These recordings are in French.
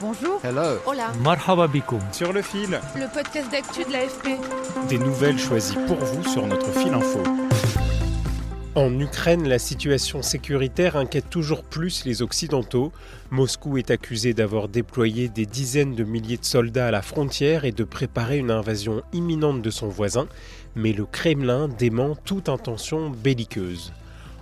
Bonjour. Hello. Hola. Marhaba bikoum. Sur le fil, Le podcast d'actu de l'AFP. des nouvelles choisies pour vous sur notre fil info. En Ukraine, la situation sécuritaire inquiète toujours plus les Occidentaux. Moscou est accusé d'avoir déployé des dizaines de milliers de soldats à la frontière et de préparer une invasion imminente de son voisin, mais le Kremlin dément toute intention belliqueuse.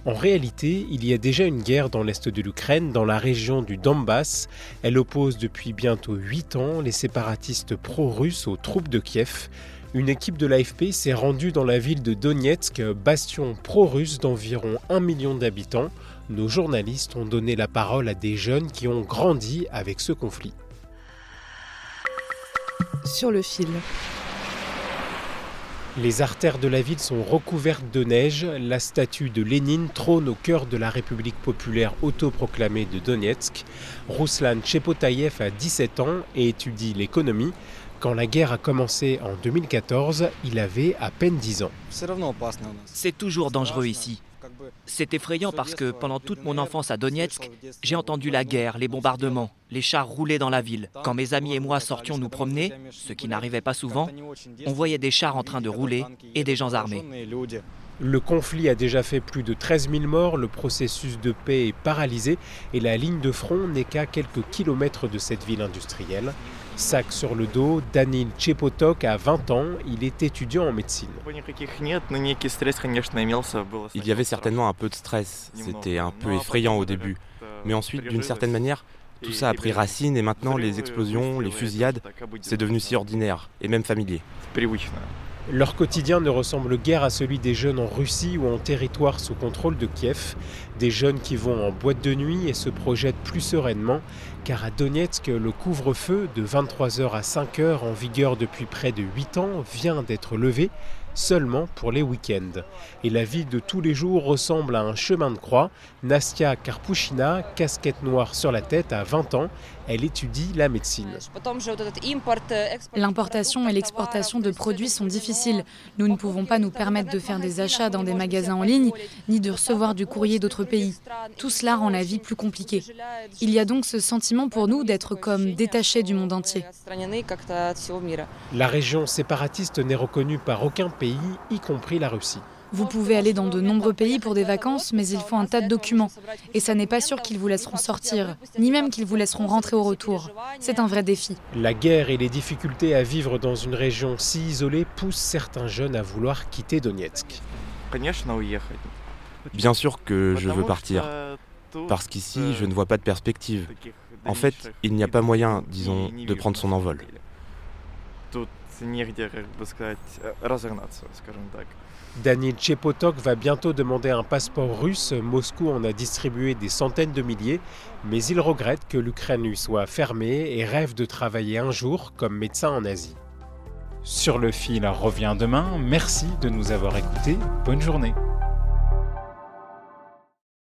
En réalité, il y a déjà une guerre dans l'est de l'Ukraine, dans la région du Donbass. Elle oppose depuis bientôt 8 ans les séparatistes pro-russes aux troupes de Kiev. Une équipe de l'AFP s'est rendue dans la ville de Donetsk, bastion pro-russe d'environ 1 million d'habitants. Nos journalistes ont donné la parole à des jeunes qui ont grandi avec ce conflit. Sur le fil. Les artères de la ville sont recouvertes de neige. La statue de Lénine trône au cœur de la République populaire autoproclamée de Donetsk. Ruslan Chepotayev a 17 ans et étudie l'économie. Quand la guerre a commencé en 2014, il avait à peine 10 ans. C'est toujours dangereux ici. C'est effrayant parce que pendant toute mon enfance à Donetsk, j'ai entendu la guerre, les bombardements, les chars rouler dans la ville. Quand mes amis et moi sortions nous promener, ce qui n'arrivait pas souvent, on voyait des chars en train de rouler et des gens armés. Le conflit a déjà fait plus de 13 000 morts, le processus de paix est paralysé et la ligne de front n'est qu'à quelques kilomètres de cette ville industrielle. Sac sur le dos, Danil Chepotok a 20 ans, il est étudiant en médecine. Il y avait certainement un peu de stress. C'était un peu effrayant au début. Mais ensuite, d'une certaine manière, tout ça a pris racine et maintenant les explosions, les fusillades, c'est devenu si ordinaire et même familier. Leur quotidien ne ressemble guère à celui des jeunes en Russie ou en territoire sous contrôle de Kiev, des jeunes qui vont en boîte de nuit et se projettent plus sereinement, car à Donetsk, le couvre-feu de 23h à 5h en vigueur depuis près de 8 ans vient d'être levé seulement pour les week-ends. Et la vie de tous les jours ressemble à un chemin de croix. Nastia Karpushina, casquette noire sur la tête, à 20 ans, elle étudie la médecine. L'importation et l'exportation de produits sont difficiles. Nous ne pouvons pas nous permettre de faire des achats dans des magasins en ligne, ni de recevoir du courrier d'autres pays. Tout cela rend la vie plus compliquée. Il y a donc ce sentiment pour nous d'être comme détachés du monde entier. La région séparatiste n'est reconnue par aucun pays, y compris la Russie. Vous pouvez aller dans de nombreux pays pour des vacances, mais il faut un tas de documents. Et ça n'est pas sûr qu'ils vous laisseront sortir, ni même qu'ils vous laisseront rentrer au retour. C'est un vrai défi. La guerre et les difficultés à vivre dans une région si isolée poussent certains jeunes à vouloir quitter Donetsk. Bien sûr que je veux partir, parce qu'ici, je ne vois pas de perspective. En fait, il n'y a pas moyen, disons, de prendre son envol. Daniel Chepotok va bientôt demander un passeport russe. Moscou en a distribué des centaines de milliers, mais il regrette que l'Ukraine lui soit fermée et rêve de travailler un jour comme médecin en Asie. Sur le fil revient demain. Merci de nous avoir écoutés. Bonne journée.